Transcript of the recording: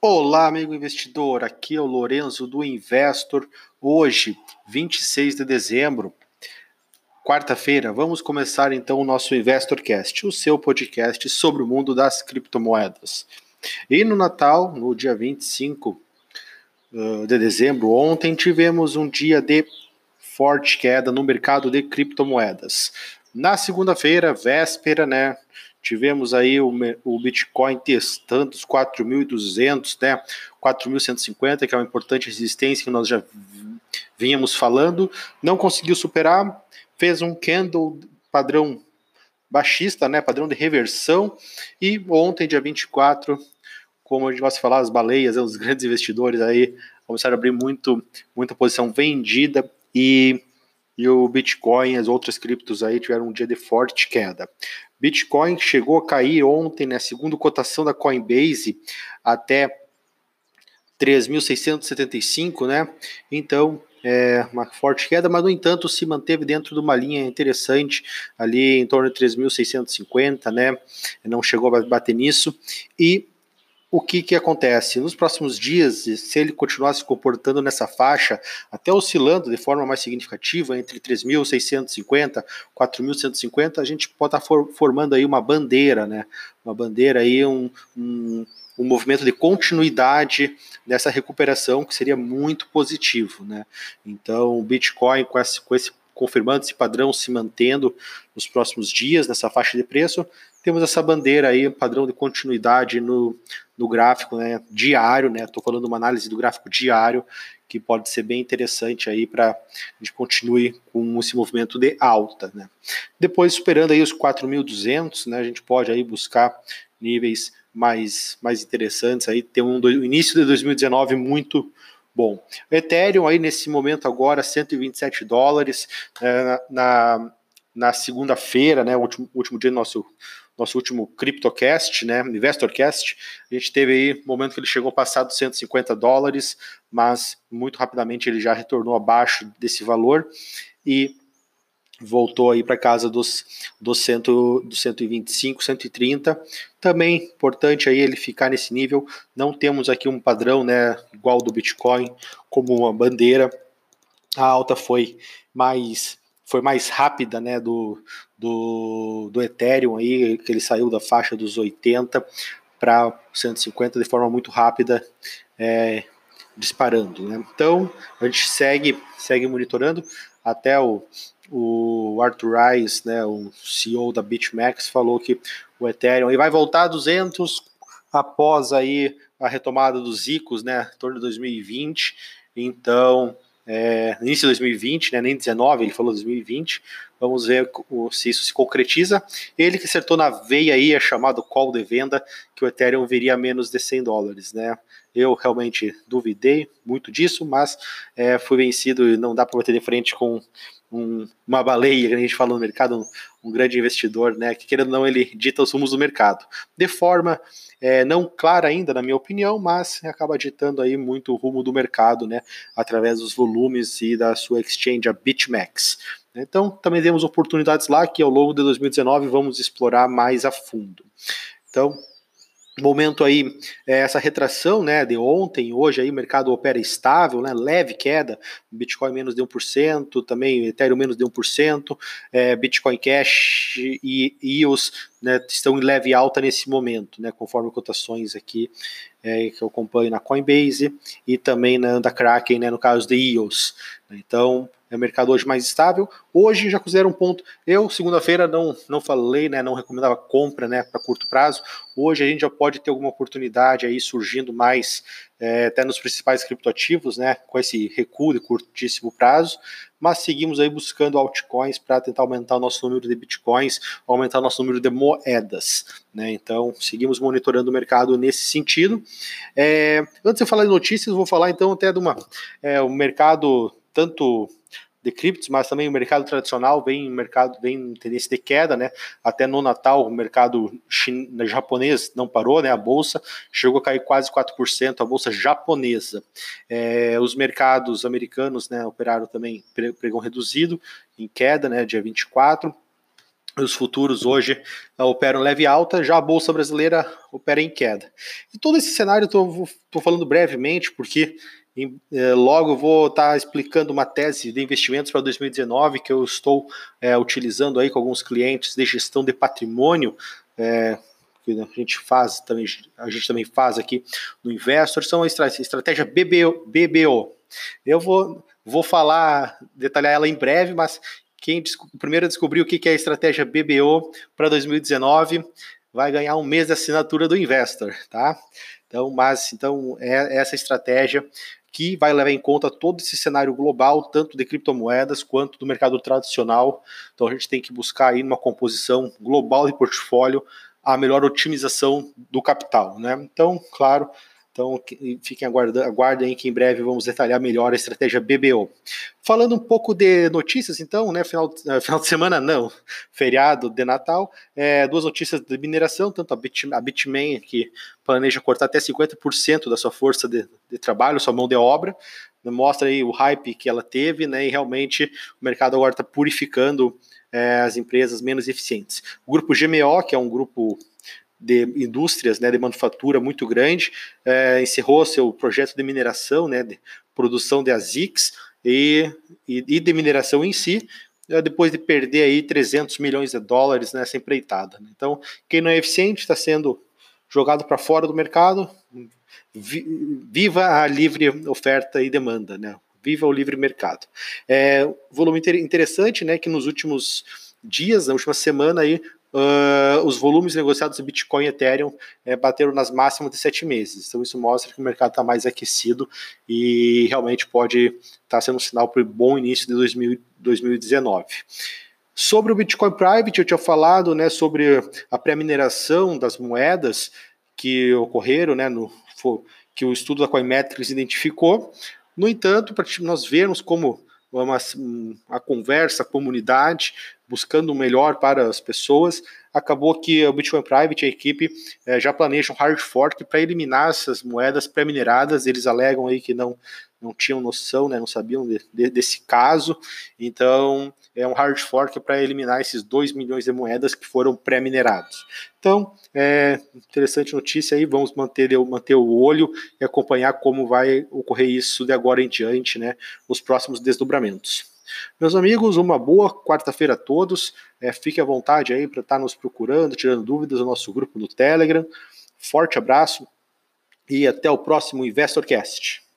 Olá, amigo investidor. Aqui é o Lorenzo do Investor. Hoje, 26 de dezembro, quarta-feira, vamos começar então o nosso InvestorCast, o seu podcast sobre o mundo das criptomoedas. E no Natal, no dia 25 uh, de dezembro, ontem tivemos um dia de forte queda no mercado de criptomoedas. Na segunda-feira, véspera, né, Tivemos aí o, o Bitcoin testando os 4.200, né? 4.150, que é uma importante resistência que nós já vínhamos falando. Não conseguiu superar, fez um candle padrão baixista, né? Padrão de reversão. E ontem, dia 24, como a gente gosta de falar, as baleias, os grandes investidores aí começaram a abrir muito, muita posição vendida e e o Bitcoin, as outras criptos aí tiveram um dia de forte queda. Bitcoin chegou a cair ontem, né, segundo cotação da Coinbase, até 3.675, né? Então, é uma forte queda, mas no entanto se manteve dentro de uma linha interessante, ali em torno de 3.650, né? Não chegou a bater nisso. E o que, que acontece? Nos próximos dias, se ele continuar se comportando nessa faixa, até oscilando de forma mais significativa entre 3.650 e 4.150, a gente pode estar for, formando aí uma bandeira, né? Uma bandeira aí, um, um, um movimento de continuidade dessa recuperação que seria muito positivo, né? Então, o Bitcoin com esse, com esse confirmando esse padrão se mantendo nos próximos dias nessa faixa de preço, temos essa bandeira aí, padrão de continuidade no, no gráfico né, diário, né? Estou falando uma análise do gráfico diário que pode ser bem interessante aí para a gente continue com esse movimento de alta, né? Depois superando aí os 4.200, né? A gente pode aí buscar níveis mais mais interessantes aí, ter um do, início de 2019 muito bom. Ethereum aí nesse momento agora 127 dólares é, na, na segunda-feira, né? Último, último dia do nosso nosso último CryptoCast, né, InvestorCast, a gente teve aí momento que ele chegou dos 150 dólares, mas muito rapidamente ele já retornou abaixo desse valor e voltou aí para casa dos, dos, cento, dos 125, 130. Também importante aí ele ficar nesse nível. Não temos aqui um padrão, né, igual do Bitcoin, como uma bandeira. A alta foi mais foi mais rápida, né, do, do, do Ethereum aí, que ele saiu da faixa dos 80 para 150 de forma muito rápida, é, disparando, né? Então, a gente segue, segue monitorando até o, o Arthur Rice, né, o CEO da BitMEX, falou que o Ethereum vai voltar a 200 após aí a retomada dos ICOs, né, em torno de 2020. Então, é, início de 2020, né, nem 19, ele falou 2020. Vamos ver se isso se concretiza. Ele que acertou na veia aí, é chamado call de venda, que o Ethereum viria a menos de 100 dólares, né? Eu realmente duvidei muito disso, mas é, fui vencido e não dá para bater de frente com um, uma baleia, que a gente fala no mercado, um, um, grande investidor, né? Que querendo ou não, ele dita os rumos do mercado. De forma é, não clara ainda, na minha opinião, mas acaba ditando aí muito o rumo do mercado, né? Através dos volumes e da sua exchange, a BitMEX. Então, também temos oportunidades lá que ao longo de 2019 vamos explorar mais a fundo. Então, momento aí, é, essa retração né, de ontem, hoje aí o mercado opera estável, né, leve queda, Bitcoin menos de 1%, também Ethereum menos de 1%, é, Bitcoin Cash e EOS né, estão em leve alta nesse momento, né, conforme cotações aqui é, que eu acompanho na Coinbase e também na da Kraken, né, no caso de EOS. Então, é o mercado hoje mais estável. Hoje já considero um ponto. Eu, segunda-feira, não, não falei, né, não recomendava compra né, para curto prazo. Hoje a gente já pode ter alguma oportunidade aí surgindo mais, é, até nos principais criptoativos, né, com esse recuo de curtíssimo prazo. Mas seguimos aí buscando altcoins para tentar aumentar o nosso número de bitcoins, aumentar o nosso número de moedas. Né? Então, seguimos monitorando o mercado nesse sentido. É, antes de eu falar de notícias, vou falar então até de uma. É, o mercado tanto de criptos, mas também o mercado tradicional vem mercado vem tendência de queda, né? Até no Natal o mercado chinês, japonês não parou, né? A bolsa chegou a cair quase 4%, a bolsa japonesa. É, os mercados americanos, né, operaram também pregão reduzido em queda, né, dia 24. os futuros hoje operam leve alta, já a bolsa brasileira opera em queda. E todo esse cenário estou falando brevemente, porque é, logo vou estar tá explicando uma tese de investimentos para 2019 que eu estou é, utilizando aí com alguns clientes de gestão de patrimônio. É, que a gente faz também, a gente também faz aqui no Investor, são a estratégia BBO. BBO. Eu vou, vou falar, detalhar ela em breve, mas quem primeiro descobrir o que é a estratégia BBO para 2019 vai ganhar um mês de assinatura do Investor, tá? Então, mas então é essa estratégia que vai levar em conta todo esse cenário global, tanto de criptomoedas quanto do mercado tradicional. Então a gente tem que buscar aí uma composição global de portfólio a melhor otimização do capital, né? Então, claro, então, fiquem aguardando, aguardem que em breve vamos detalhar melhor a estratégia BBO. Falando um pouco de notícias, então, né? Final, eh, final de semana, não, feriado de Natal, é, duas notícias de mineração, tanto a, Bit, a Bitmain, que planeja cortar até 50% da sua força de, de trabalho, sua mão de obra, mostra aí o hype que ela teve, né? E realmente o mercado agora está purificando é, as empresas menos eficientes. O grupo GMO, que é um grupo de indústrias, né, de manufatura muito grande, é, encerrou seu projeto de mineração, né, de produção de ASICs e, e, e de mineração em si, é, depois de perder aí 300 milhões de dólares nessa empreitada. Então, quem não é eficiente está sendo jogado para fora do mercado. Viva a livre oferta e demanda, né? Viva o livre mercado. É, volume interessante, né? Que nos últimos dias, na última semana aí, Uh, os volumes negociados de Bitcoin e Ethereum é, bateram nas máximas de sete meses. Então, isso mostra que o mercado está mais aquecido e realmente pode estar tá sendo um sinal para o bom início de 2000, 2019. Sobre o Bitcoin Private, eu tinha falado né, sobre a pré-mineração das moedas que ocorreram, né, no, que o estudo da Coinmetrics identificou. No entanto, para nós vermos como uma, a conversa, a comunidade, buscando o melhor para as pessoas. Acabou que o Bitcoin Private, a equipe, é, já planeja um hard fork para eliminar essas moedas pré-mineradas. Eles alegam aí que não, não tinham noção, né, não sabiam de, de, desse caso. Então, é um hard fork para eliminar esses 2 milhões de moedas que foram pré-minerados. Então, é interessante notícia aí, vamos manter, manter o olho e acompanhar como vai ocorrer isso de agora em diante, né, nos próximos desdobramentos. Meus amigos, uma boa quarta-feira a todos. É, fique à vontade aí para estar tá nos procurando, tirando dúvidas no nosso grupo no Telegram. Forte abraço e até o próximo InvestorCast.